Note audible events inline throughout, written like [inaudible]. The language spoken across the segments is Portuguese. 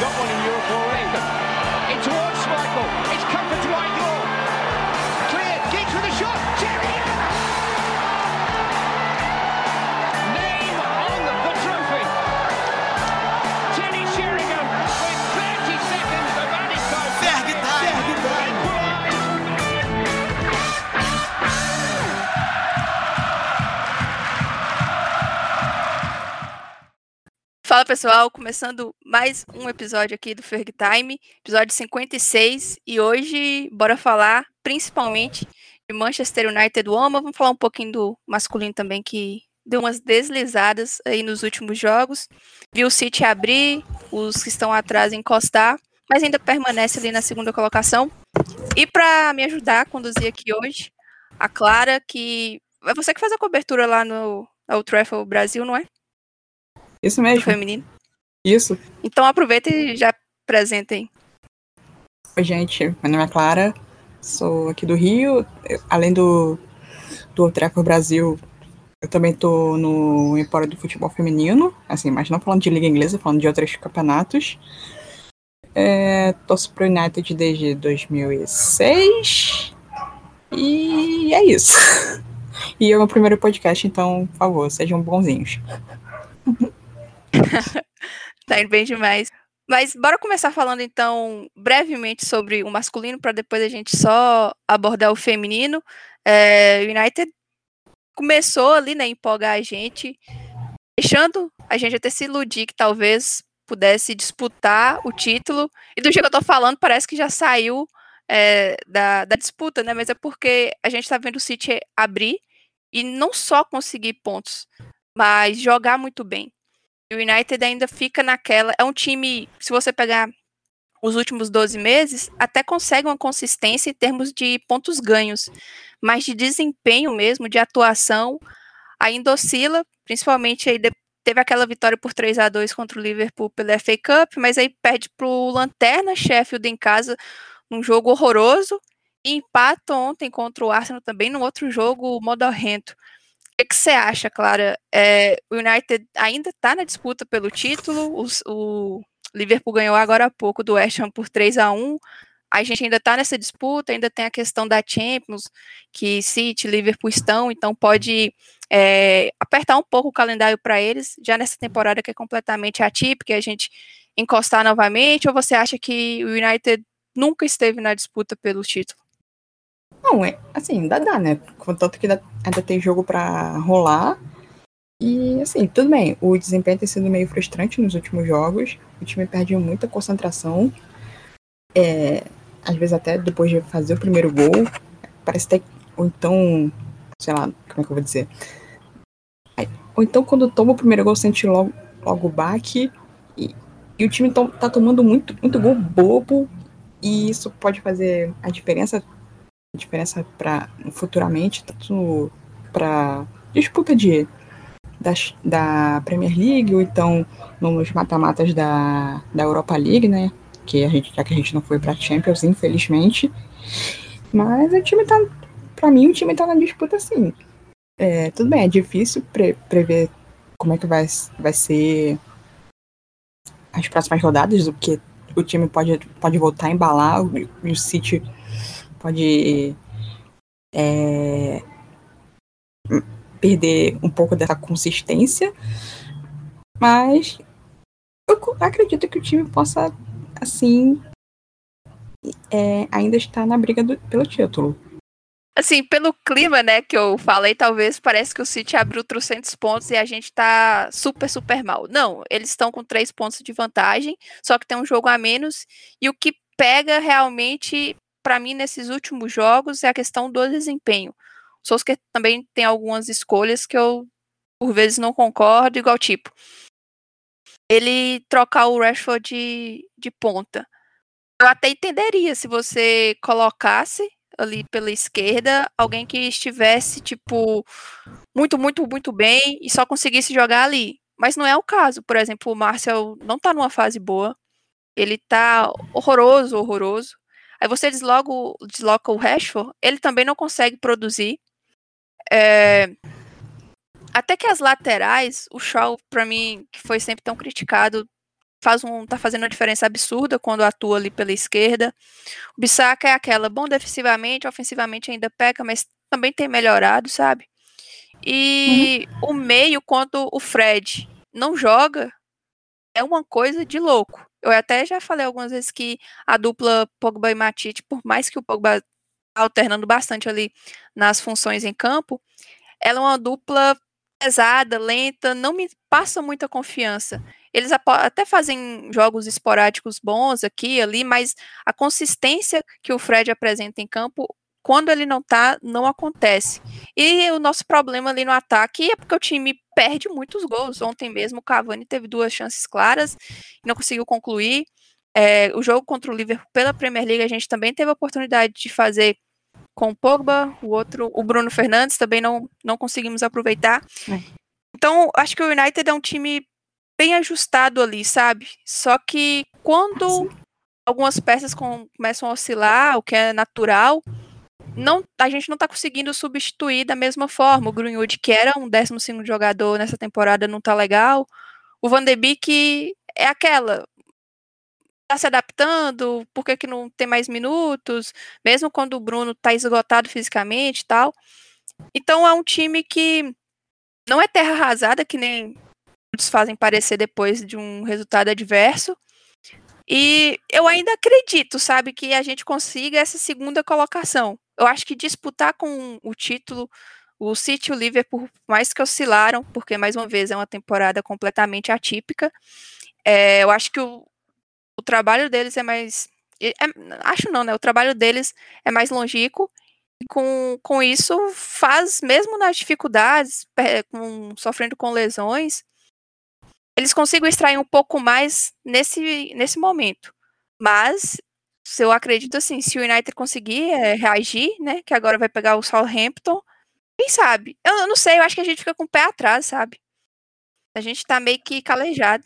got one in Europe Fala pessoal, começando mais um episódio aqui do Ferg Time, episódio 56, e hoje bora falar principalmente de Manchester United Woman, vamos falar um pouquinho do masculino também que deu umas deslizadas aí nos últimos jogos, viu o City abrir, os que estão atrás encostar, mas ainda permanece ali na segunda colocação. E para me ajudar a conduzir aqui hoje, a Clara, que é você que faz a cobertura lá no Old Trafford Brasil, não é? Isso mesmo. feminino. Isso. Então aproveita e já apresentem. Oi, gente. Meu nome é Clara. Sou aqui do Rio. Além do, do Treco Brasil, eu também tô no Empório do Futebol Feminino. Assim, mas não falando de Liga Inglesa, falando de outros campeonatos. É, torço pro United desde 2006. E é isso. [laughs] E é o meu primeiro podcast, então, por favor, sejam bonzinhos. [laughs] Tá indo bem demais. Mas bora começar falando então brevemente sobre o masculino para depois a gente só abordar o feminino. É, United começou ali, né, empolgar a gente, deixando a gente até se iludir que talvez pudesse disputar o título. E do jeito que eu tô falando, parece que já saiu é, da, da disputa, né? Mas é porque a gente tá vendo o City abrir e não só conseguir pontos, mas jogar muito bem. O United ainda fica naquela. É um time, se você pegar os últimos 12 meses, até consegue uma consistência em termos de pontos ganhos, mas de desempenho mesmo, de atuação, ainda oscila, principalmente aí teve aquela vitória por 3 a 2 contra o Liverpool pela FA Cup, mas aí perde pro Lanterna Sheffield em casa, num jogo horroroso, e empata ontem contra o Arsenal também, num outro jogo modorrento. Que que você acha, Clara? É, o United ainda está na disputa pelo título. O, Liverpool ganhou agora há pouco do West Ham por 3 a 1 A gente ainda está nessa disputa, ainda tem a questão da Champions, que City e Liverpool estão, então pode é, apertar um pouco o calendário para eles, já nessa temporada que é completamente atípica, a gente encostar novamente, ou você acha que o United nunca esteve na disputa pelo título? Não, é assim, ainda dá, né? Contanto que ainda, ainda tem jogo pra rolar. E assim, tudo bem. O desempenho tem sido meio frustrante nos últimos jogos. O time perde muita concentração. É, às vezes até depois de fazer o primeiro gol. Parece até. Ou então. Sei lá, como é que eu vou dizer? Ou então quando toma o primeiro gol, sente logo, logo o baque. E, e o time to- tá tomando muito, muito gol bobo. E isso pode fazer a diferença diferença para futuramente, tanto para disputa de da, Premier League ou então nos mata-matas da, da Europa League, né? Que a gente, já que a gente não foi para Champions, infelizmente. Mas o time tá, para mim, o time tá na disputa assim. É, tudo bem, é difícil pre- prever como é que vai, vai ser as próximas rodadas, o que o time pode, pode voltar a embalar, o, o City pode é, perder um pouco dessa consistência, mas eu acredito que o time possa, assim, é, ainda estar na briga do- pelo título. Assim, pelo clima, né, que eu falei, talvez parece que o City abriu 300 pontos e a gente tá super, super mal. Não, eles estão com três pontos de vantagem, só que tem um jogo a menos. E o que pega realmente, pra mim, nesses últimos jogos é a questão do desempenho. O Solskjaer também tem algumas escolhas que eu, por vezes, não concordo, igual tipo, ele trocar o Rashford de, de ponta. Eu até entenderia se você colocasse ali pela esquerda, alguém que estivesse, tipo, muito, muito, muito bem e só conseguisse jogar ali. Mas não é o caso. Por exemplo, o Marcel não tá numa fase boa. Ele tá horroroso, horroroso. Aí você desloca o, desloca o Rashford, ele também não consegue produzir. É, Até que as laterais, o Shaw, pra mim, que foi sempre tão criticado, faz um, tá fazendo uma diferença absurda quando atua ali pela esquerda. O Bissaka é aquela, bom defensivamente, ofensivamente ainda peca, mas também tem melhorado, sabe? E uhum. o meio, quando o Fred não joga, é uma coisa de louco. Eu até já falei algumas vezes que a dupla Pogba e Matite, por mais que o Pogba tá alternando bastante ali nas funções em campo, ela é uma dupla pesada, lenta, não me passa muita confiança. Eles até fazem jogos esporádicos bons aqui e ali, mas a consistência que o Fred apresenta em campo, quando ele não tá, não acontece. E o nosso problema ali no ataque é porque o time perde muitos gols. Ontem mesmo o Cavani teve duas chances claras e não conseguiu concluir. É, o jogo contra o Liverpool pela Premier League a gente também teve a oportunidade de fazer com o Pogba, o outro, o Bruno Fernandes, também não, não conseguimos aproveitar. É. Então, acho que o United é um time bem ajustado ali, sabe? Só que quando algumas peças com, começam a oscilar, o que é natural, não, a gente não está conseguindo substituir da mesma forma. O Greenwood, que era um 12 jogador nessa temporada, não está legal. O Van de Beek é aquela, tá se adaptando, por que, que não tem mais minutos, mesmo quando o Bruno tá esgotado fisicamente e tal. Então é um time que não é terra arrasada, que nem muitos fazem parecer depois de um resultado adverso. E eu ainda acredito, sabe, que a gente consiga essa segunda colocação. Eu acho que disputar com o título, o City e o Liverpool, mais que oscilaram, porque mais uma vez é uma temporada completamente atípica. É, eu acho que o, o trabalho deles é mais. É, acho não, né? O trabalho deles é mais longínquo. E com, com isso, faz, mesmo nas dificuldades, com, sofrendo com lesões, eles conseguem extrair um pouco mais nesse, nesse momento. Mas, se eu acredito assim, se o United conseguir é, reagir, né? Que agora vai pegar o Southampton, quem sabe? Eu, eu não sei, eu acho que a gente fica com o pé atrás, sabe? A gente tá meio que calejado.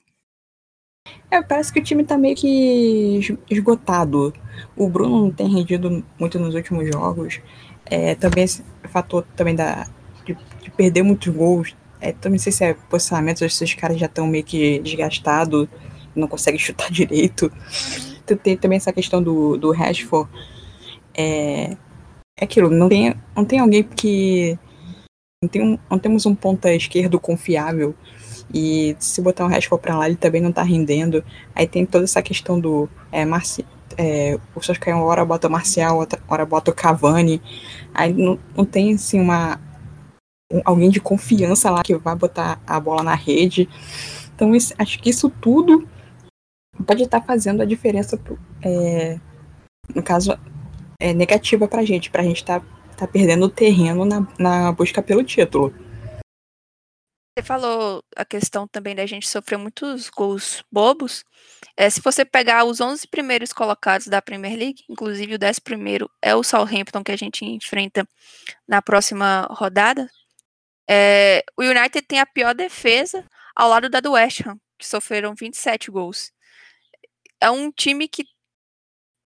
É, parece que o time tá meio que esgotado. O Bruno não tem rendido muito nos últimos jogos. É, também esse fator também da, de, de perder muitos gols. É, também não sei se é posicionamento, se esses caras já estão meio que desgastados, não conseguem [laughs] chutar direito. Tem também essa questão do, do Rashford. É, é aquilo, não tem, não tem alguém que. Não, tem um, não temos um ponta esquerdo confiável e se botar o Rashford pra lá, ele também não tá rendendo. Aí tem toda essa questão do é, Marci é, o hora bota o Marcial, outra hora bota o Cavani. Aí não, não tem, assim, uma um, alguém de confiança lá que vai botar a bola na rede. Então, acho que isso tudo pode estar tá fazendo a diferença, é, no caso, é negativa pra gente, pra gente tá, tá perdendo terreno na, na busca pelo título. Você falou a questão também da gente sofrer muitos gols bobos. É, se você pegar os 11 primeiros colocados da Premier League, inclusive o 10 primeiro é o Southampton que a gente enfrenta na próxima rodada, é, o United tem a pior defesa ao lado da do West Ham, que sofreram 27 gols. É um time que,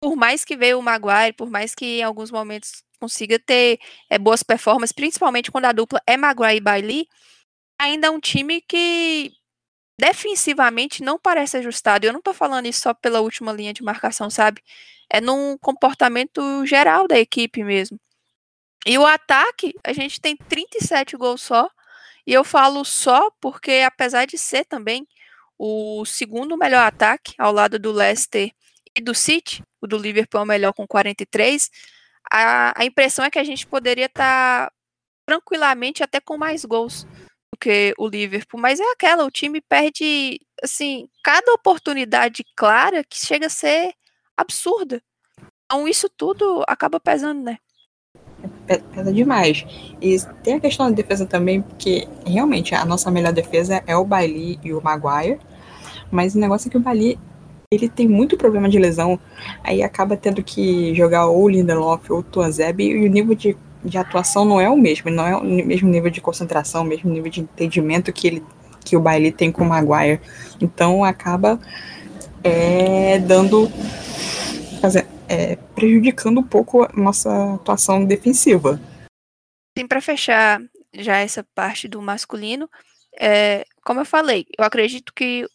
por mais que veio o Maguire, por mais que em alguns momentos consiga ter é, boas performances, principalmente quando a dupla é Maguire e Bailey, ainda é um time que defensivamente não parece ajustado. Eu não tô falando isso só pela última linha de marcação, sabe? É num comportamento geral da equipe mesmo. E o ataque, a gente tem 37 gols só. E eu falo só porque, apesar de ser também o segundo melhor ataque, ao lado do Leicester e do City, o do Liverpool é o melhor com 43, a, a impressão é que a gente poderia estar tá tranquilamente até com mais gols do que o Liverpool, mas é aquela, o time perde, assim, cada oportunidade clara que chega a ser absurda. Então isso tudo acaba pesando, né? Pesa demais. E tem a questão da defesa também, porque realmente a nossa melhor defesa é o Bailey e o Maguire, mas o negócio é que o Bailey ele tem muito problema de lesão, aí acaba tendo que jogar ou Lindelof ou Tuanzeb, e o nível de de atuação não é o mesmo, não é o mesmo nível de concentração, o mesmo nível de entendimento que ele que o Bailey tem com o Maguire. Então acaba é, dando fazer, é, prejudicando um pouco a nossa atuação defensiva. Sim, para fechar já essa parte do masculino, é, como eu falei, eu acredito que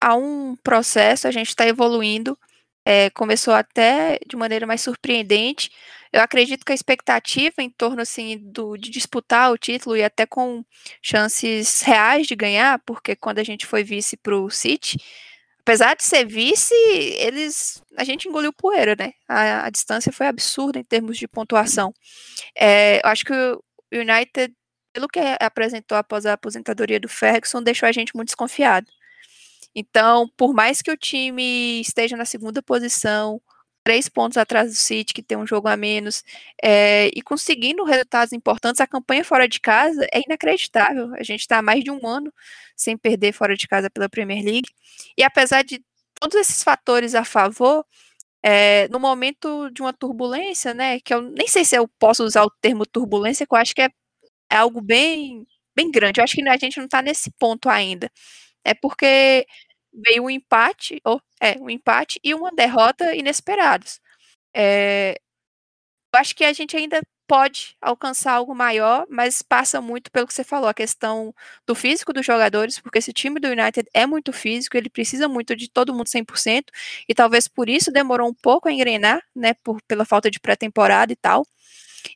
há um processo, a gente está evoluindo. É, começou até de maneira mais surpreendente. Eu acredito que a expectativa em torno assim do, de disputar o título e até com chances reais de ganhar, porque quando a gente foi vice para o City, apesar de ser vice, eles a gente engoliu poeira, né? A, a distância foi absurda em termos de pontuação. É, eu acho que o United, pelo que apresentou após a aposentadoria do Ferguson, deixou a gente muito desconfiado. Então, por mais que o time esteja na segunda posição, três pontos atrás do City, que tem um jogo a menos, é, e conseguindo resultados importantes, a campanha fora de casa é inacreditável. A gente está há mais de um ano sem perder fora de casa pela Premier League. E apesar de todos esses fatores a favor, é, no momento de uma turbulência, né, que eu nem sei se eu posso usar o termo turbulência, que eu acho que é, é algo bem, bem grande. Eu acho que a gente não está nesse ponto ainda. É porque veio um empate, ou é, um empate e uma derrota inesperados. É, eu acho que a gente ainda pode alcançar algo maior, mas passa muito pelo que você falou, a questão do físico dos jogadores, porque esse time do United é muito físico, ele precisa muito de todo mundo 100%, e talvez por isso demorou um pouco a engrenar, né, por, pela falta de pré-temporada e tal.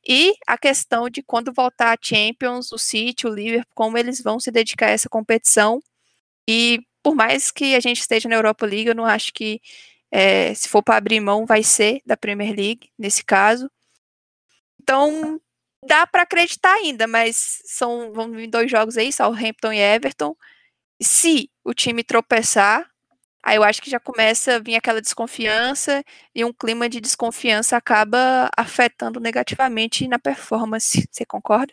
E a questão de quando voltar a Champions, o City, o Liverpool, como eles vão se dedicar a essa competição. E por mais que a gente esteja na Europa League, eu não acho que é, se for para abrir mão, vai ser da Premier League, nesse caso. Então, dá para acreditar ainda, mas são vão vir dois jogos aí, Southampton e Everton. Se o time tropeçar, aí eu acho que já começa a vir aquela desconfiança e um clima de desconfiança acaba afetando negativamente na performance. Você concorda?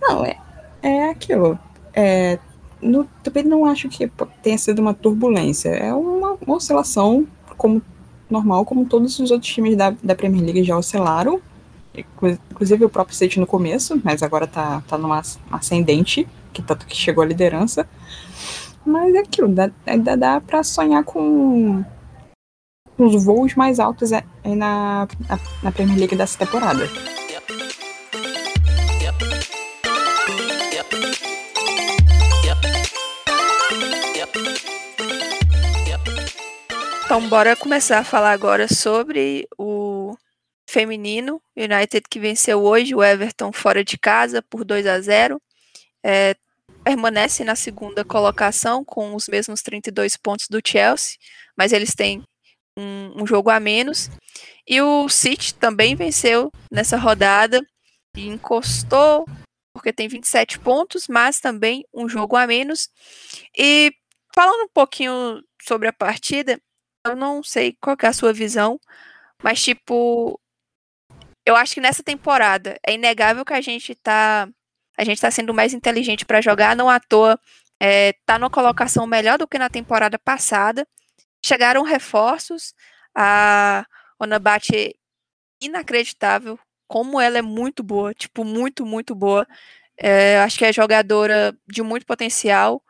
Não, é, é aquilo. É, no, também não acho que tenha sido uma turbulência. É uma, uma, oscilação como normal, como todos os outros times da, da Premier League já oscilaram. Inclusive o próprio City no começo, mas agora tá, tá numa ascendente, que tanto que chegou à liderança. Mas é aquilo, dá, ainda dá para sonhar com os voos mais altos aí na, na, na Premier League dessa temporada. Então, bora começar a falar agora sobre o feminino United que venceu hoje o Everton fora de casa por 2 a 0. É, permanece na segunda colocação com os mesmos 32 pontos do Chelsea, mas eles têm um, um jogo a menos. E o City também venceu nessa rodada e encostou porque tem 27 pontos, mas também um jogo a menos. E falando um pouquinho sobre a partida, eu não sei qual é a sua visão, mas tipo, eu acho que nessa temporada é inegável que a gente tá a gente tá sendo mais inteligente para jogar, não à toa é, tá numa colocação melhor do que na temporada passada. Chegaram reforços, a Onabate inacreditável, como ela é muito boa, tipo, muito, muito boa. É, acho que é jogadora de muito potencial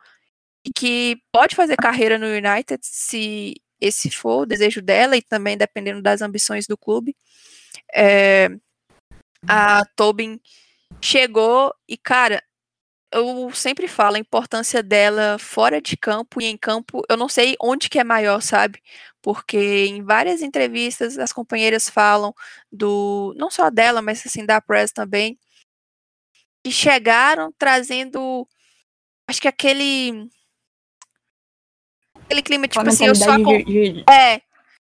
e que pode fazer carreira no United se esse for o desejo dela e também dependendo das ambições do clube. É, a Tobin chegou e, cara, eu sempre falo a importância dela fora de campo e em campo, eu não sei onde que é maior, sabe? Porque em várias entrevistas as companheiras falam do, não só dela, mas assim da press também, que chegaram trazendo acho que aquele aquele clima, tipo assim, eu só. De, de, é,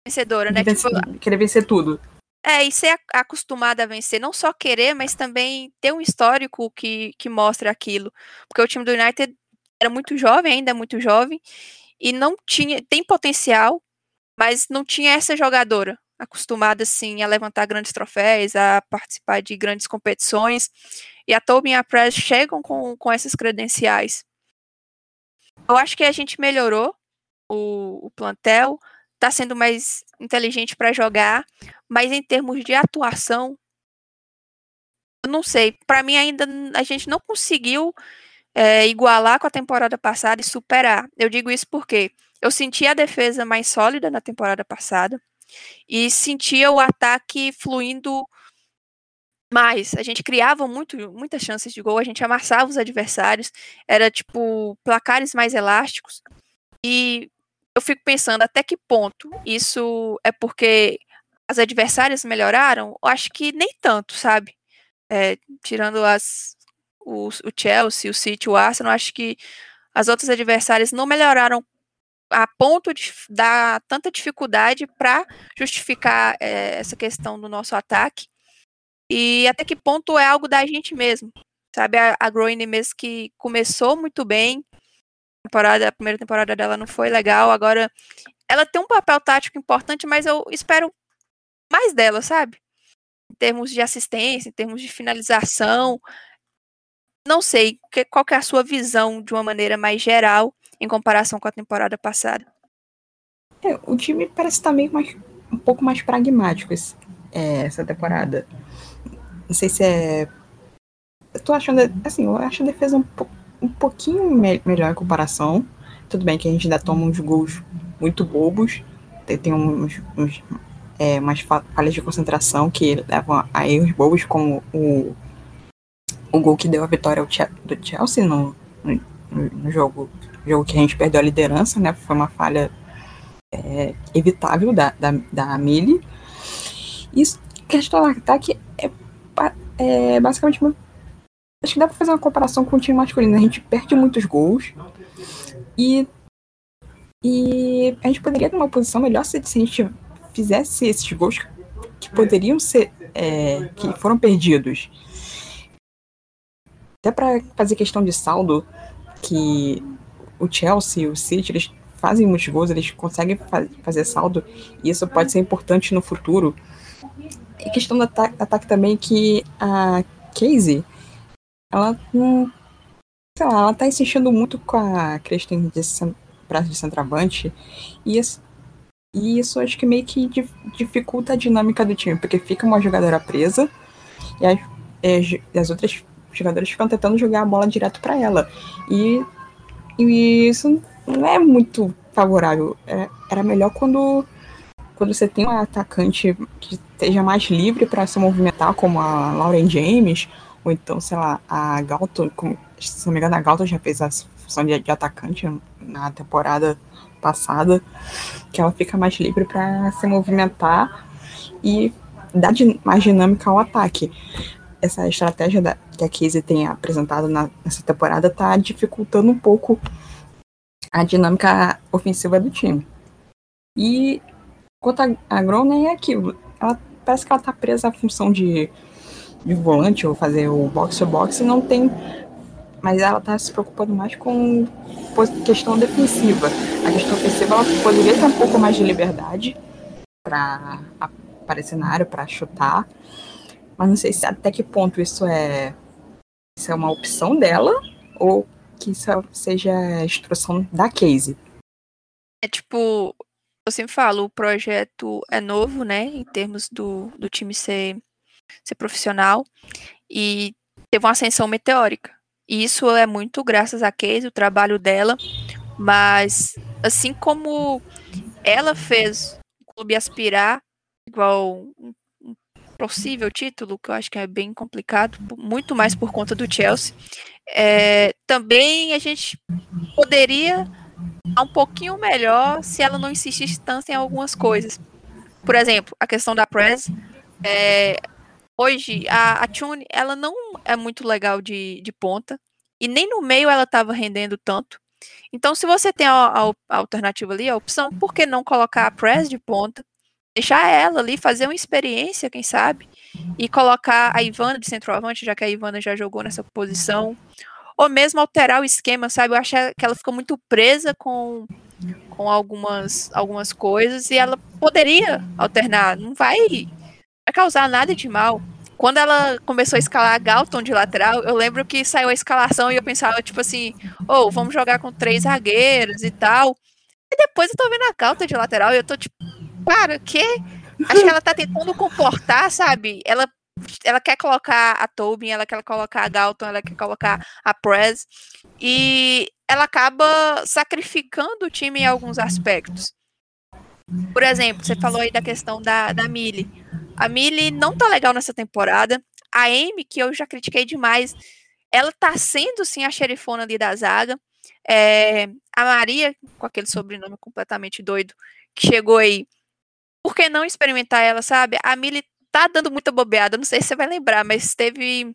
vencedora, né? Tipo, querer vencer tudo. É, e ser acostumada a vencer, não só querer, mas também ter um histórico que, que mostre aquilo. Porque o time do United era muito jovem, ainda é muito jovem, e não tinha. Tem potencial, mas não tinha essa jogadora acostumada, assim, a levantar grandes troféus, a participar de grandes competições. E a Tobin e a Press chegam com, com essas credenciais. Eu acho que a gente melhorou o, o plantel, está sendo mais inteligente para jogar, mas em termos de atuação, não sei. Para mim, ainda a gente não conseguiu é, igualar com a temporada passada e superar. Eu digo isso porque eu senti a defesa mais sólida na temporada passada e sentia o ataque fluindo mais. A gente criava muito, muitas chances de gol, a gente amassava os adversários, era tipo placares mais elásticos. E eu fico pensando até que ponto isso é porque as adversárias melhoraram? Eu acho que nem tanto, sabe? É, tirando as, o, o Chelsea, o City, o Arsenal, acho que as outras adversárias não melhoraram a ponto de dar tanta dificuldade para justificar é, essa questão do nosso ataque. E até que ponto é algo da gente mesmo. Sabe, a, a Groene mesmo que começou muito bem, temporada, a primeira temporada dela não foi legal, agora ela tem um papel tático importante, mas eu espero mais dela, sabe? Em termos de assistência, em termos de finalização. Não sei, qual que é a sua visão de uma maneira mais geral em comparação com a temporada passada? É, o time parece estar meio mais, um pouco mais pragmático esse, é, essa temporada. Não sei se é. Eu tô achando. Assim, eu acho a defesa um, po, um pouquinho me melhor em comparação. Tudo bem que a gente ainda toma uns gols muito bobos. Tem, uns, uns é, umas falhas de concentração que levam a erros bobos, como o, o gol que deu a vitória do Chelsea no, no, jogo jogo que a gente perdeu a liderança, né? Foi uma falha é, evitável da, da, da Mili. E questão do ataque é, é basicamente uma, Acho que dá pra fazer uma comparação com o time masculino. A gente perde muitos gols e, e a gente poderia ter uma posição melhor se, se a gente fizesse esses gols que poderiam ser. É, que foram perdidos. Até para fazer questão de saldo, que o Chelsea, o City, eles fazem muitos gols, eles conseguem fa fazer saldo, e isso pode ser importante no futuro. E questão do ataque também que a Casey, ela não. Sei lá, ela tá insistindo muito com a Kristen de braço de centroavante, e isso, e isso acho que meio que dificulta a dinâmica do time, porque fica uma jogadora presa, e as, e as outras jogadoras ficam tentando jogar a bola direto para ela. E e isso não é muito favorável. É, era melhor quando, quando você tem um atacante que esteja mais livre para se movimentar, como a Lauren James, ou então, sei lá, a Galton, como, se não me engano, a Galton já fez a função de, de atacante na temporada passada, que ela fica mais livre para se movimentar e dar mais dinâmica ao ataque. Essa estratégia da, que a Casey tem apresentado na, nessa temporada está dificultando um pouco a dinâmica ofensiva do time. E quanto a, a Grona é aquilo, ela parece que ela tá presa à função de, de volante ou fazer o box to box e não tem mas ela está se preocupando mais com questão defensiva. A questão ofensiva ela poderia ter um pouco mais de liberdade para aparecer na área, para chutar, mas não sei se até que ponto isso é isso é uma opção dela ou que isso seja a instrução da Casey. É tipo, eu sempre falo, o projeto é novo, né, em termos do, do time ser, ser profissional e teve uma ascensão meteórica. E isso é muito graças a Casey, o trabalho dela, mas assim como ela fez o clube aspirar igual um possível título, que eu acho que é bem complicado, muito mais por conta do Chelsea. É, também a gente poderia um pouquinho melhor se ela não insistisse tanto em algumas coisas. Por exemplo, a questão da press. É, hoje, a, a Tune, ela não é muito legal de, de ponta. E nem no meio ela estava rendendo tanto. Então, se você tem a, a, a, alternativa ali, a opção, por que não colocar a press de ponta? deixar ela ali, fazer uma experiência, quem sabe, e colocar a Ivana de centroavante, já que a Ivana já jogou nessa posição, ou mesmo alterar o esquema, sabe? Eu acho que ela ficou muito presa com, com algumas, algumas coisas e ela poderia alternar, não vai, vai causar nada de mal. Quando ela começou a escalar a Galton de lateral, eu lembro que saiu a escalação e eu pensava, tipo assim, ou oh, vamos jogar com três zagueiros e tal. E depois eu tô vendo a Galton de lateral e eu tô tipo, para, que? Acho que ela tá tentando comportar, sabe? Ela, ela quer colocar a Tobin, ela quer colocar a Galton, ela quer colocar a Prez. E ela acaba sacrificando o time em alguns aspectos. Por exemplo, você falou aí da questão da, da Millie. A Millie não tá legal nessa temporada. A Amy, que eu já critiquei demais, ela tá sendo sim a xerifona ali da zaga. É, a Maria, com aquele sobrenome completamente doido, que chegou aí, por que não experimentar ela, sabe? A Millie tá dando muita bobeada, não sei se você vai lembrar, mas teve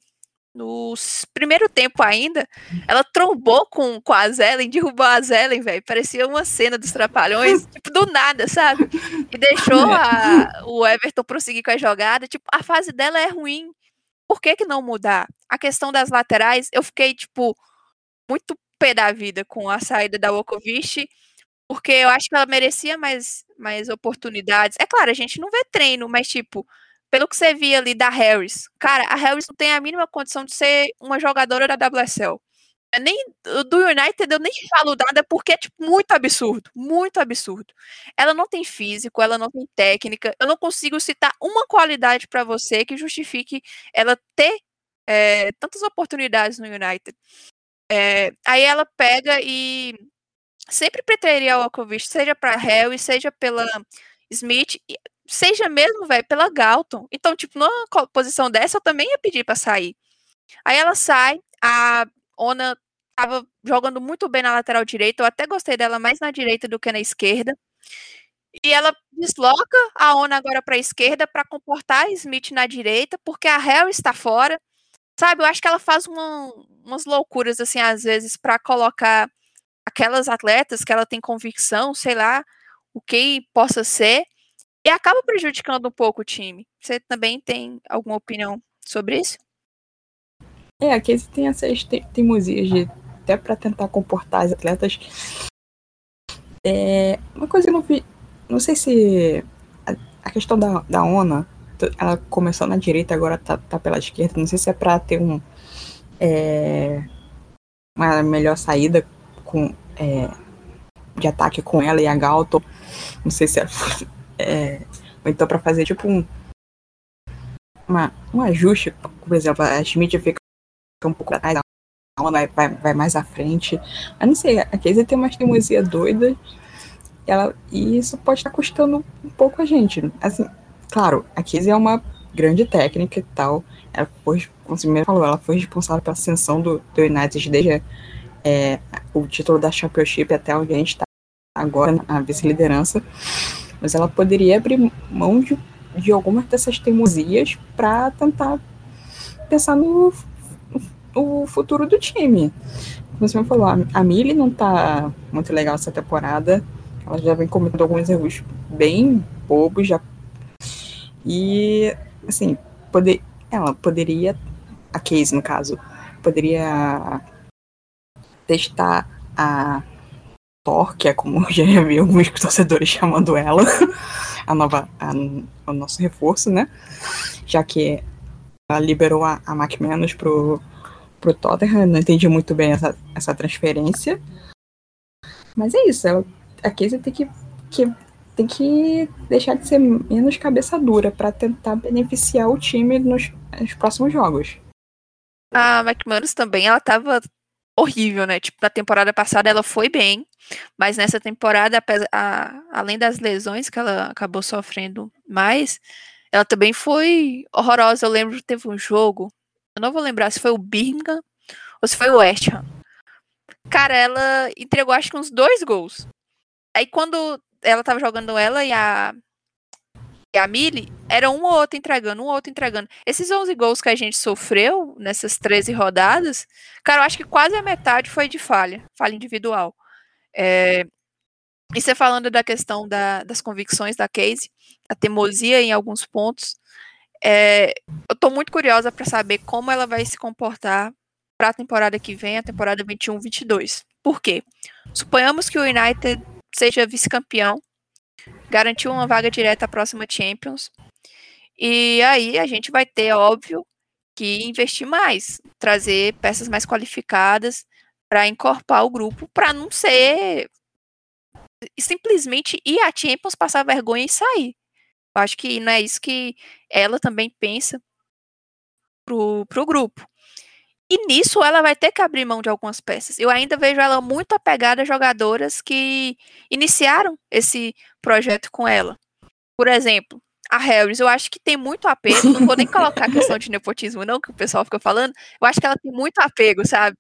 no primeiro tempo ainda, ela trombou com, com a Zelen, derrubou a Zelen, velho. Parecia uma cena dos trapalhões, [laughs] tipo, do nada, sabe? E deixou a, o Everton prosseguir com a jogada. Tipo, a fase dela é ruim. Por que, que não mudar? A questão das laterais, eu fiquei, tipo, muito pé da vida com a saída da Wokovic, porque eu acho que ela merecia mais, mais oportunidades. É claro, a gente não vê treino, mas, tipo, pelo que você via ali da Harris, cara, a Harris não tem a mínima condição de ser uma jogadora da WSL. Nem do United eu nem falo nada porque é tipo, muito absurdo, muito absurdo. Ela não tem físico, ela não tem técnica. Eu não consigo citar uma qualidade para você que justifique ela ter é, tantas oportunidades no United. É, aí ela pega e sempre preteria o Alcovich, seja para Harry, seja pela Smith seja mesmo, velho, pela Galton. Então, tipo, numa posição dessa, eu também ia pedir para sair. Aí ela sai, a Ona tava jogando muito bem na lateral direita, eu até gostei dela mais na direita do que na esquerda. E ela desloca a Ona agora para a esquerda para comportar a Smith na direita, porque a Hell está fora. Sabe, eu acho que ela faz uma, umas loucuras, assim, às vezes, para colocar aquelas atletas que ela tem convicção, sei lá, o que possa ser, e acaba prejudicando um pouco o time. Você também tem alguma opinião sobre isso? É, aqui tem essas teimosias de até para tentar comportar as atletas. É, uma coisa que eu não vi, não sei se a, a, questão da, da ONA, ela começou na direita, agora tá, tá pela esquerda, não sei se é para ter um é, uma melhor saída com é, de ataque com ela e a Galton, não sei se é é, ou então para fazer tipo um, uma, um ajuste, por exemplo, a Schmidt fica um pouco atrás, a vai, vai, vai mais à frente. Eu não sei, a Casey tem uma teimosia doida ela, e isso pode estar custando um pouco a gente. Assim, claro, a Casey é uma grande técnica e tal. Ela foi, como você mesmo falou, ela foi responsável pela ascensão do, do United desde é, o título da Championship até onde a gente está agora, a vice-liderança mas ela poderia abrir mão de, de algumas dessas teimosias para tentar pensar no, no futuro do time. Como você me falou, a, Millie não está muito legal essa temporada. Ela já vem cometendo alguns erros bem bobos já. E, assim, poder, ela poderia, a Case no caso, poderia testar a Thor, que é como [laughs] já vi alguns torcedores chamando ela, a nova, a, o nosso reforço, né? Já que ela liberou a, a McManus pro, pro Tottenham, não entendi muito bem essa, essa transferência. Mas é isso, ela, a Casey tem que, que, tem que deixar de ser menos cabeça dura para tentar beneficiar o time nos, nos próximos jogos. A McManus também, ela tava horrível, né? Tipo, na temporada passada ela foi bem, mas nessa temporada, a, além das lesões que ela acabou sofrendo mais, ela também foi horrorosa. Eu lembro que teve um jogo, eu não vou lembrar se foi o Birmingham ou se foi o West Ham. Cara, ela entregou acho que uns dois gols. Aí quando ela tava jogando ela e a e a Mili, era um ou outro entregando, um ou outro entregando. Esses 11 gols que a gente sofreu nessas 13 rodadas, cara, eu acho que quase a metade foi de falha, falha individual. É, e você falando da questão da, das convicções da Casey, a teimosia em alguns pontos, é, eu tô muito curiosa para saber como ela vai se comportar para a temporada que vem, a temporada 21-22. Por quê? Suponhamos que o United seja vice-campeão garantiu uma vaga direta à próxima Champions. E aí a gente vai ter, óbvio, que investir mais, trazer peças mais qualificadas para encorpar o grupo, para não ser simplesmente ir à Champions, passar vergonha e sair. Eu acho que não é isso que ela também pensa pro, pro grupo. E nisso ela vai ter que abrir mão de algumas peças. Eu ainda vejo ela muito apegada a jogadoras que iniciaram esse projeto com ela. Por exemplo, a Harris, eu acho que tem muito apego. Não vou nem colocar a questão de nepotismo, não, que o pessoal fica falando. Eu acho que ela tem muito apego, sabe?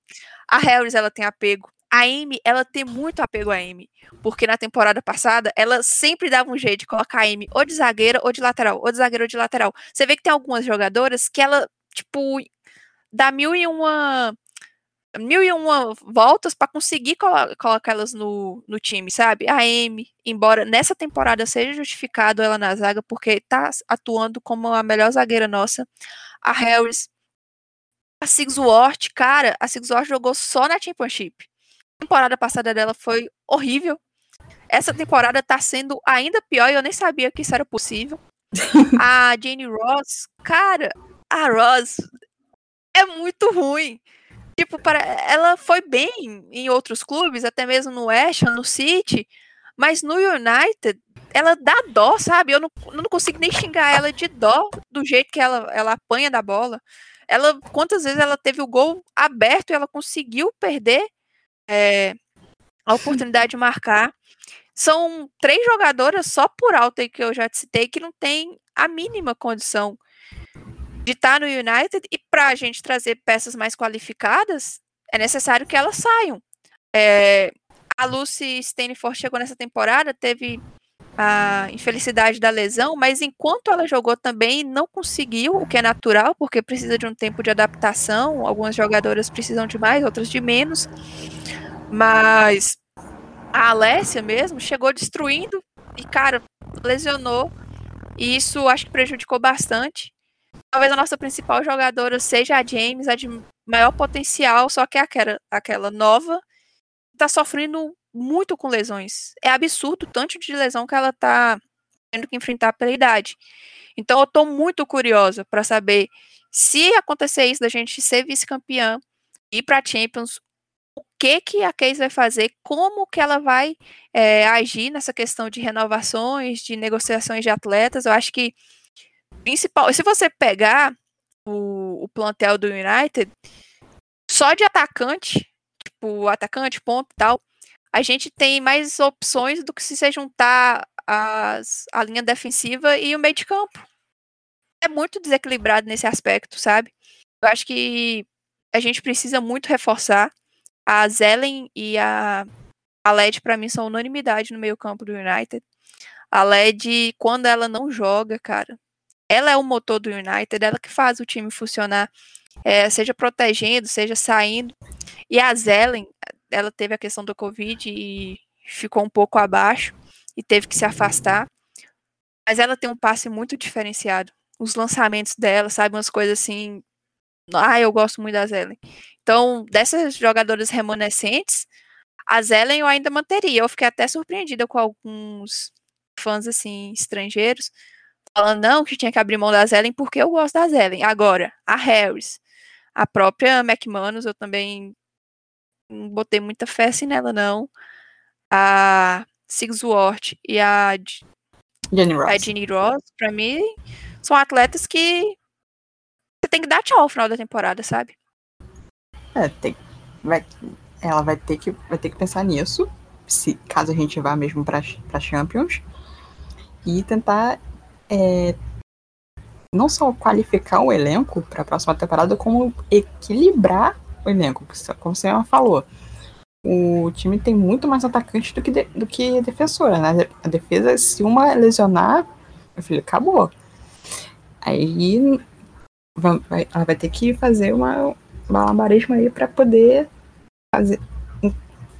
A Harris, ela tem apego. a Amy, ela tem muito apego a Amy. Porque na temporada passada, ela sempre dava um jeito de colocar a Amy ou de zagueira ou de lateral, ou de zagueira ou de lateral. Você vê que tem algumas jogadoras que ela, tipo, dá mil e uma mil e uma voltas para conseguir colo colocar elas no, no time, sabe? A Amy, embora nessa temporada seja justificado ela na zaga, porque tá atuando como a melhor zagueira nossa. A Harris, a Sigsworth, cara, a Sigsworth jogou só na Championship. A temporada passada dela foi horrível. Essa temporada tá sendo ainda pior e eu nem sabia que isso era possível. a Jane Ross, cara, a Ross é muito ruim. Tipo, para, ela foi bem em outros clubes, até mesmo no West no City, mas no United ela dá dó, sabe? Eu não, não consigo nem xingar ela de dó do jeito que ela, ela apanha da bola. Ela, quantas vezes ela teve o gol aberto e ela conseguiu perder é, a oportunidade de marcar. São três jogadoras só por alto aí que eu já te citei que não tem a mínima condição de estar no United e para a gente trazer peças mais qualificadas, é necessário que elas saiam. É, a Lucy Stanford chegou nessa temporada, teve a infelicidade da lesão, mas enquanto ela jogou também não conseguiu, o que é natural, porque precisa de um tempo de adaptação. Algumas jogadoras precisam de mais, outras de menos. Mas a Alessia mesmo chegou destruindo e, cara, lesionou. E isso acho que prejudicou bastante. Talvez a nossa principal jogadora seja a James, a de maior potencial, só que é aquela, aquela nova, tá sofrendo muito com lesões. É absurdo o tanto de lesão que ela tá tendo que enfrentar pela idade. Então eu tô muito curiosa para saber se acontecer isso da gente ser vice-campeã ir para Champions, o que que a Case vai fazer, como que ela vai é, agir nessa questão de renovações, de negociações de atletas. Eu acho que principal, se você pegar o, o plantel do United, só de atacante, tipo atacante, ponto e tal, a gente tem mais opções do que se juntar as, a linha defensiva e o meio de campo. É muito desequilibrado nesse aspecto, sabe? Eu acho que a gente precisa muito reforçar. A Zelen e a, a LED, para mim, são unanimidade no meio campo do United. A LED, quando ela não joga, cara, ela é o motor do United, ela que faz o time funcionar, é, seja protegendo, seja saindo. E a Zelen, ela teve a questão do Covid e ficou um pouco abaixo e teve que se afastar. Mas ela tem um passe muito diferenciado. Os lançamentos dela, sabe, umas coisas assim. Ah, eu gosto muito da Zelen. Então, dessas jogadoras remanescentes, a Zelen eu ainda manteria. Eu fiquei até surpreendida com alguns fãs assim estrangeiros falando não que tinha que abrir mão da Zelen porque eu gosto da Zelen. Agora, a Harris, a própria McManus, eu também não botei muita fé assim nela, não. A Sigsworth e a Jenny Ross. a Jenny Ross, pra mim, são atletas que você tem que dar tchau no final da temporada, sabe? É, tem, vai, ela vai ter, que, vai ter que pensar nisso, se caso a gente vá mesmo para Champions, e tentar é, não só qualificar o elenco para a próxima temporada, como equilibrar o elenco, como você falou. O time tem muito mais atacantes do que, de, do que defensora, né? A defesa, se uma lesionar, meu filho, acabou. Aí vai, ela vai ter que fazer uma malabarismo aí para poder fazer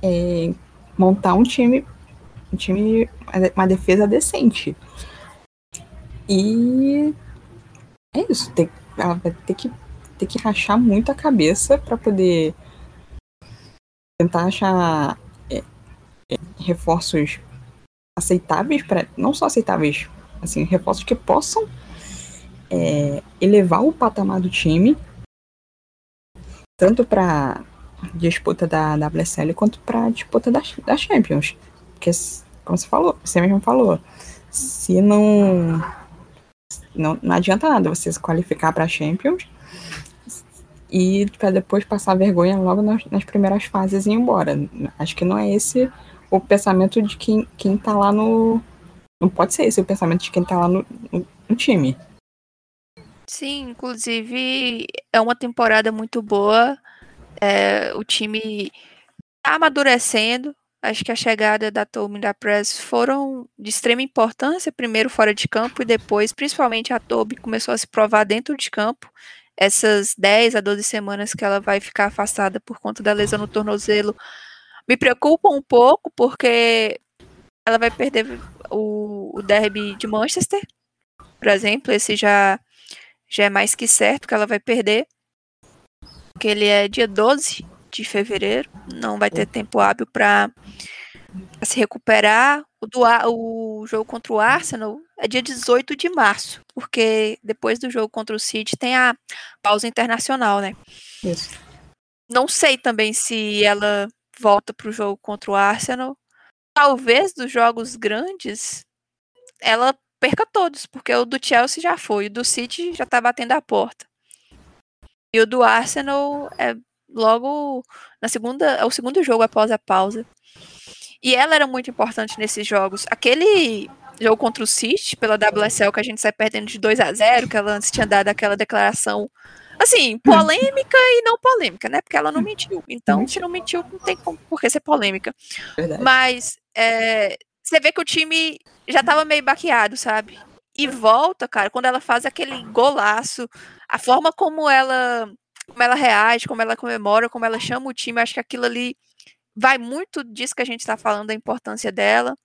é, montar um time um time uma defesa decente e é isso tem, ela vai ter que ter que rachar muito a cabeça para poder tentar achar é, é, reforços aceitáveis para não só aceitáveis assim reforços que possam é, elevar o patamar do time tanto para disputa da WSL quanto para disputa da, da Champions porque como você falou você mesmo falou se não não, não adianta nada você se qualificar para Champions e para depois passar vergonha logo nas, nas, primeiras fases e ir embora. Acho que não é esse o pensamento de quem, quem tá lá no. Não pode ser esse o pensamento de quem tá lá no, no, no time. Sim, inclusive é uma temporada muito boa. É, o time tá amadurecendo. Acho que a chegada da Tobin e da Press foram de extrema importância, primeiro fora de campo e depois, principalmente a Tobin começou a se provar dentro de campo. Essas 10 a 12 semanas que ela vai ficar afastada por conta da lesão no tornozelo me preocupa um pouco, porque ela vai perder o, o derby de Manchester, por exemplo, esse já, já é mais que certo que ela vai perder, porque ele é dia 12 de fevereiro, não vai ter tempo hábil para se recuperar. O, do, o jogo contra o Arsenal é dia 18 de março, porque depois do jogo contra o City tem a pausa internacional, né? Isso. Não sei também se ela volta para o jogo contra o Arsenal. Talvez dos jogos grandes ela perca todos, porque o do Chelsea já foi, o do City já tá batendo a porta. E o do Arsenal é logo na segunda, é o segundo jogo após a pausa. E ela era muito importante nesses jogos. Aquele jogo contra o City pela WSL que a gente sai perdendo de 2 a 0, que ela antes tinha dado aquela declaração assim, [laughs] polêmica e não polêmica, né? Porque ela não mentiu. Então, se não mentiu, não tem por que ser polêmica. Verdade. Mas é, você vê que o time já tava meio baqueado, sabe? E volta, cara, quando ela faz aquele golaço, a forma como ela como ela reage, como ela comemora, como ela chama o time, acho que aquilo ali vai muito disso que a gente está falando, da importância dela.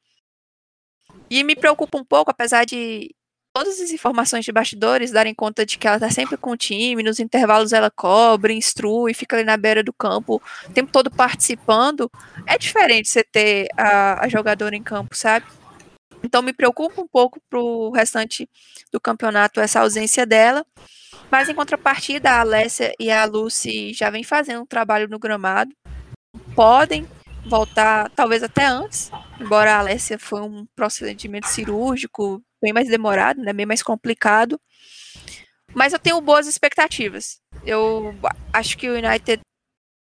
E me preocupa um pouco, apesar de todas as informações de bastidores darem conta de que ela está sempre com o time, nos intervalos ela cobre, instrui, fica ali na beira do campo, o tempo todo participando. É diferente você ter a, a jogadora em campo, sabe? Então me preocupa um pouco pro restante do campeonato essa ausência dela. Mas em contrapartida, a Alessia e a Lucy já vem fazendo um trabalho no gramado. Podem voltar, talvez até antes, embora a Alessia foi um procedimento cirúrgico bem mais demorado, né, bem mais complicado. Mas eu tenho boas expectativas. Eu acho que o United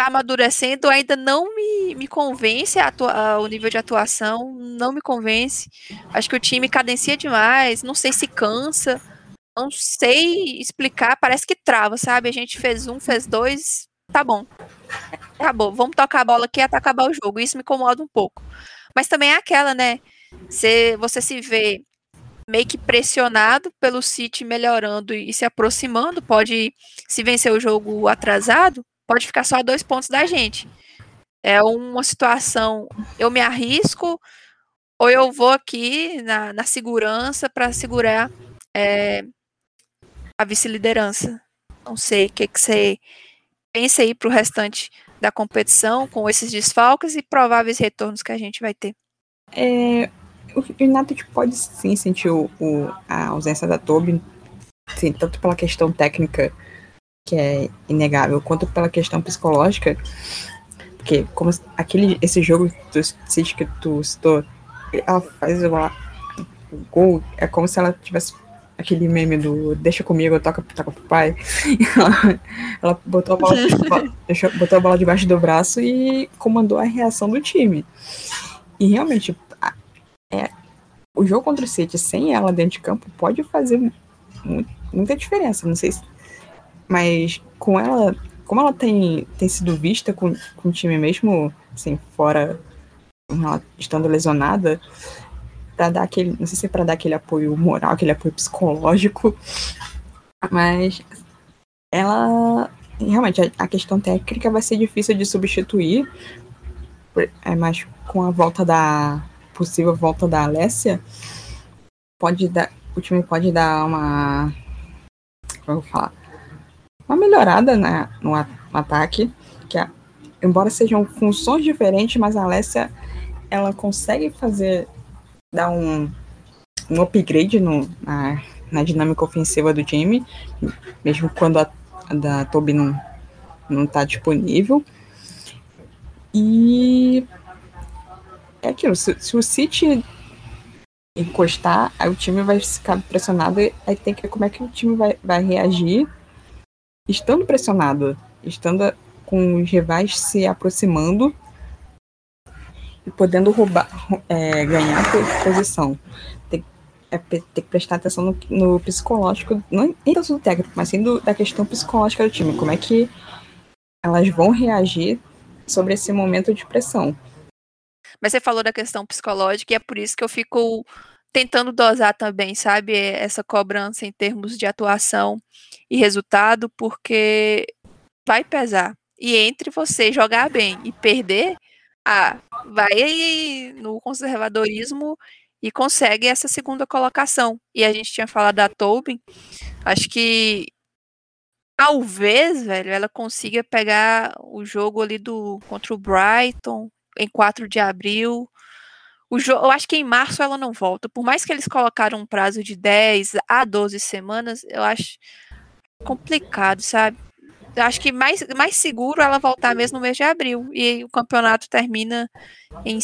está amadurecendo, ainda não me, me convence a atua, o nível de atuação, não me convence. Acho que o time cadencia demais, não sei se cansa não sei explicar, parece que trava, sabe? A gente fez um, fez dois, tá bom. Acabou, vamos tocar a bola aqui até acabar o jogo. Isso me incomoda um pouco. Mas também é aquela, né? Você se vê meio que pressionado pelo City melhorando e se aproximando, pode, se vencer o jogo atrasado, pode ficar só a dois pontos da gente. É uma situação, eu me arrisco, ou eu vou aqui na, na segurança para segurar é, a vice-liderança. Não sei o que, que você pensa aí para o restante da competição com esses desfalques e prováveis retornos que a gente vai ter. É, o United pode sim sentir o, o, a ausência da sim, tanto pela questão técnica, que é inegável, quanto pela questão psicológica, porque como aquele, esse jogo do City que tu citou, ela faz o gol, é como se ela tivesse aquele meme do deixa comigo, toca, toca pro pai. ela, [laughs] ela botou, a bola, [laughs] deixou, botou a bola debaixo do braço e comandou a reação do time. E realmente, é, o jogo contra o City sem ela dentro de campo pode fazer muita diferença. Não sei se, mas com ela, como ela tem, tem sido vista com, com o time mesmo, assim, fora, ela estando lesionada, para dar aquele, não sei se é para dar aquele apoio moral, aquele apoio psicológico, mas ela realmente a, questão técnica vai ser difícil de substituir, é mais com a volta da possível volta da Alessia, pode dar, o time pode dar uma como eu vou falar, uma melhorada né, no, ataque, que é, embora sejam funções diferentes, mas a Alessia ela consegue fazer dar um, um upgrade no, na, na dinâmica ofensiva do time, mesmo quando a, a da Toby não, não tá disponível. E é aquilo, se, se, o City encostar, aí o time vai ficar pressionado e aí tem que ver como é que o time vai, vai reagir estando pressionado, estando com os rivais se aproximando e podendo roubar, é, ganhar posição. Tem, é, que prestar atenção no, no psicológico, não nem tanto do técnico, mas sim do, da questão psicológica do time. Como é que elas vão reagir sobre esse momento de pressão. Mas você falou da questão psicológica e é por isso que eu fico tentando dosar também, sabe, essa cobrança em termos de atuação e resultado, porque vai pesar. E entre você jogar bem e perder, ah, vai no conservadorismo e consegue essa segunda colocação. E a gente tinha falado da Tobin, acho que talvez, velho, ela consiga pegar o jogo ali do contra o Brighton em 4 de abril. Eu acho que em março ela não volta. Por mais que eles colocaram um prazo de 10 a 12 semanas, eu acho complicado, sabe? Eu acho que mais, mais seguro ela voltar mesmo no mês de abril. E o campeonato termina em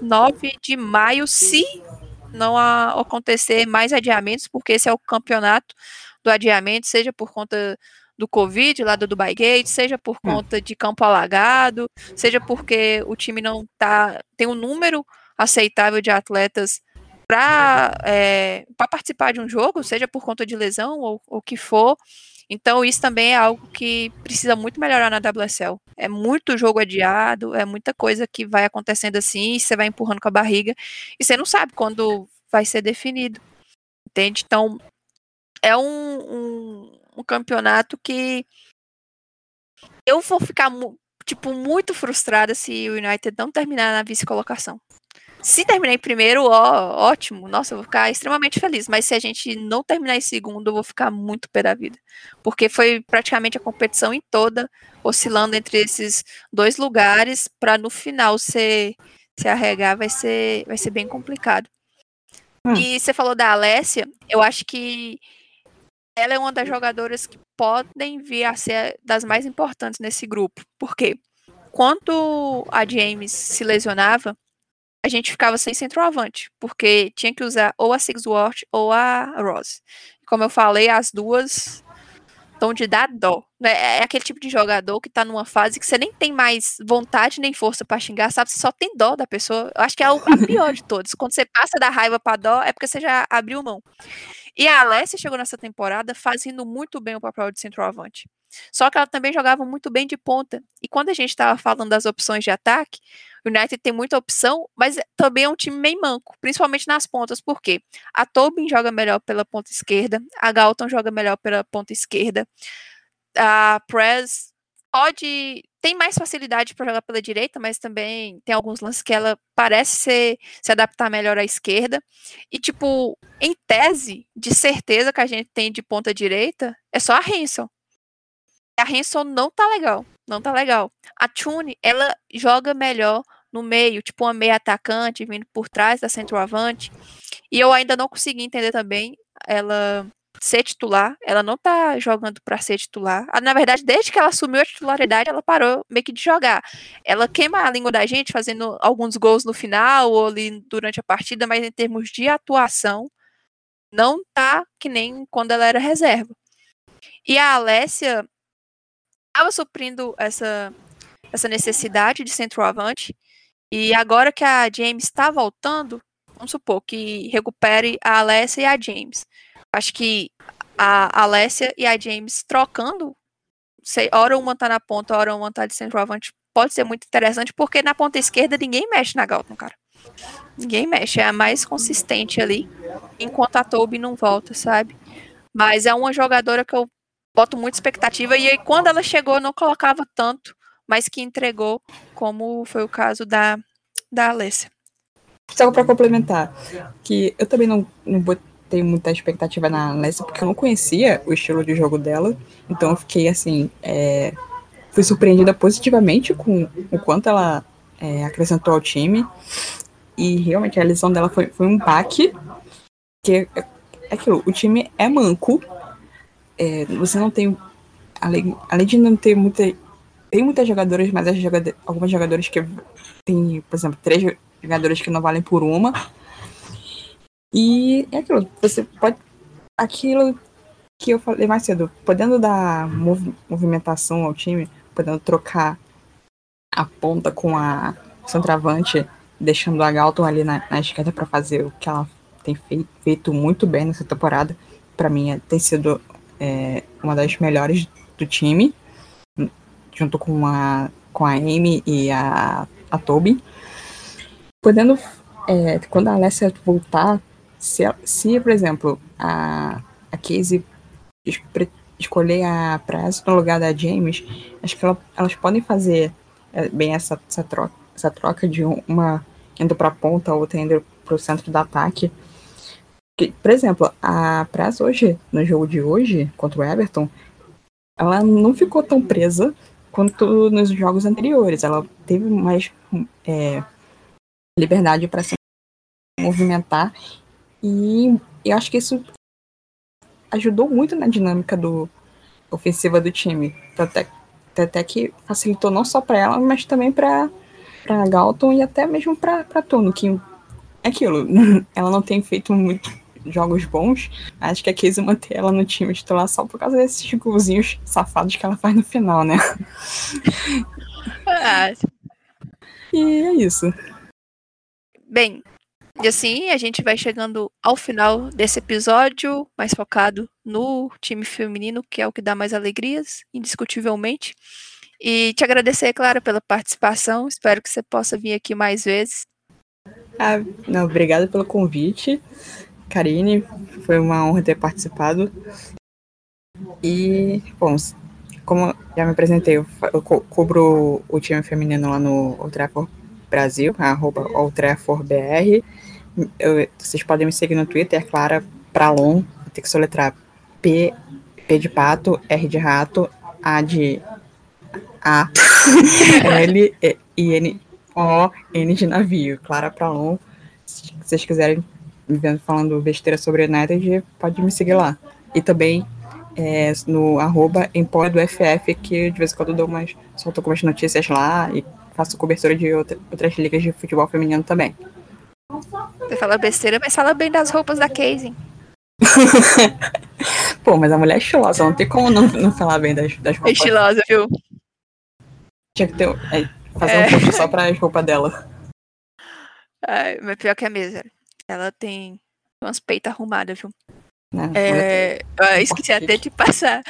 9 de maio, se não acontecer mais adiamentos, porque esse é o campeonato do adiamento, seja por conta do Covid lá do Dubai Gate, seja por hum. conta de campo alagado, seja porque o time não tá tem um número aceitável de atletas para é, participar de um jogo, seja por conta de lesão ou o que for. Então, isso também é algo que precisa muito melhorar na WSL. É muito jogo adiado, é muita coisa que vai acontecendo assim, você vai empurrando com a barriga, e você não sabe quando vai ser definido. Entende? Então, é um, um, um campeonato que eu vou ficar tipo muito frustrada se o United não terminar na vice-colocação. Se terminar em primeiro, ó, ótimo. Nossa, eu vou ficar extremamente feliz. Mas se a gente não terminar em segundo, eu vou ficar muito pé da vida. Porque foi praticamente a competição em toda, oscilando entre esses dois lugares, para no final se, se arregar, vai ser, vai ser bem complicado. Hum. E você falou da Alessia, eu acho que ela é uma das jogadoras que podem vir a ser das mais importantes nesse grupo. Por quê? Quando a James se lesionava, a gente ficava sem centroavante, porque tinha que usar ou a Sixworth ou a Rose. Como eu falei, as duas estão de dar dó. Né? É aquele tipo de jogador que tá numa fase que você nem tem mais vontade nem força para xingar, sabe? Você só tem dó da pessoa. Eu acho que é a pior de todos. Quando você passa da raiva para dó, é porque você já abriu mão. E a Alessia chegou nessa temporada fazendo muito bem o papel de centroavante. Só que ela também jogava muito bem de ponta. E quando a gente estava falando das opções de ataque, o United tem muita opção, mas também é um time meio manco, principalmente nas pontas, porque a Tobin joga melhor pela ponta esquerda, a Galton joga melhor pela ponta esquerda, a Press pode tem mais facilidade para jogar pela direita, mas também tem alguns lances que ela parece ser, se adaptar melhor à esquerda. E, tipo, em tese, de certeza que a gente tem de ponta direita, é só a Hanson. A Hanson não tá legal. Não tá legal. A Tune, ela joga melhor no meio, tipo uma meia atacante, vindo por trás da centroavante. E eu ainda não consegui entender também ela ser titular, ela não tá jogando para ser titular. Ah, na verdade, desde que ela assumiu a titularidade, ela parou meio que de jogar. Ela queima a língua da gente fazendo alguns gols no final ou ali durante a partida, mas em termos de atuação, não tá que nem quando ela era reserva. E a Alessia estava suprindo essa, essa necessidade de centroavante. E agora que a James está voltando, vamos supor que recupere a Alessia e a James. Acho que a Alessia e a James trocando, sei, hora uma tá na ponta, hora uma tá de centroavante, pode ser muito interessante, porque na ponta esquerda ninguém mexe na Galton, cara. Ninguém mexe, é a mais consistente ali, enquanto a Toby não volta, sabe? Mas é uma jogadora que eu boto muita expectativa, e aí quando ela chegou não colocava tanto, mas que entregou, como foi o caso da, da Alessia. Só para complementar, que eu também não, não botei muita expectativa na Alessia, porque eu não conhecia o estilo de jogo dela. Então eu fiquei assim. É, fui surpreendida positivamente com o quanto ela é, acrescentou ao time. E realmente a lesão dela foi, foi um baque. Que é, é aquilo, o time é manco. É, você não tem. Além, além de não ter muita. Tem muitas jogadoras, mas as algumas jogadoras que tem, por exemplo, três jogadores que não valem por uma. E é aquilo, você pode. Aquilo que eu falei mais cedo, podendo dar mov, movimentação ao time, podendo trocar a ponta com a centroavante, deixando a Galton ali na, na esquerda para fazer o que ela tem feito, feito muito bem nessa temporada. Para mim, é, tem sido é, uma das melhores do time, junto com a, com a Amy e a, a Toby. Podendo, é, quando a Alessia voltar, se, se por exemplo, a, a Casey escolher a Press no lugar da James, acho que ela, elas podem fazer é, bem essa, essa, troca, essa troca de uma indo para a ponta, outra indo para o centro do ataque. Que, por exemplo, a Press hoje, no jogo de hoje, contra o Everton, ela não ficou tão presa quanto nos jogos anteriores. Ela teve mais é, liberdade para se movimentar e eu acho que isso ajudou muito na dinâmica do ofensiva do time. Até, até que facilitou não só para ela, mas também para para Galton e até mesmo para Tuno, que é aquilo, [laughs] ela não tem feito muito jogos bons, acho que a Casey manter ela no time titular só por causa desses golzinhos safados que ela faz no final, né? Ah. E é isso. Bem, e assim a gente vai chegando ao final desse episódio, mais focado no time feminino, que é o que dá mais alegrias, indiscutivelmente. E te agradecer, Clara, pela participação. Espero que você possa vir aqui mais vezes. Ah, não, obrigado pelo convite. Karine, foi uma honra ter participado. E, bom, como já me apresentei, eu, eu co cubro o time feminino lá no Old Brasil, arroba Old. Eu, vocês podem me seguir no Twitter, Clara Pralon, tem que soletrar P, P de pato, R de rato, A de A, [laughs] L, I, N, O, N de navio, Clara Pralon. Se vocês quiserem me vendo falando besteira sobre United, pode me seguir lá. E também é, no arroba do FF, que de vez em quando eu dou umas, solto algumas notícias lá e faço cobertura de outra, outras ligas de futebol feminino também. Você fala besteira, mas fala bem das roupas da Casey. [laughs] Pô, mas a mulher é estilosa, não tem como não, não falar bem das, das roupas. Estilosa, viu? Tinha que ter, é, fazer é. um post só pra as roupas dela. Ai, mas pior que a mesa. Ela tem umas peitas arrumadas, viu? Não, é, eu esqueci até de passar.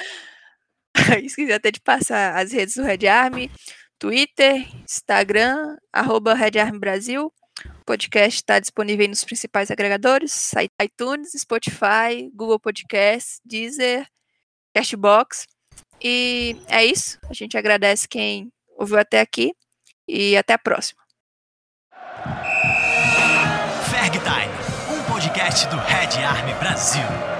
[laughs] esqueci até de passar as redes do Red Army, Twitter, Instagram, arroba Red Army Brasil. O podcast está disponível nos principais agregadores, iTunes, Spotify, Google Podcasts, Deezer, Cashbox. E é isso. A gente agradece quem ouviu até aqui e até a próxima. Ferg Time, um podcast do Red Army Brasil.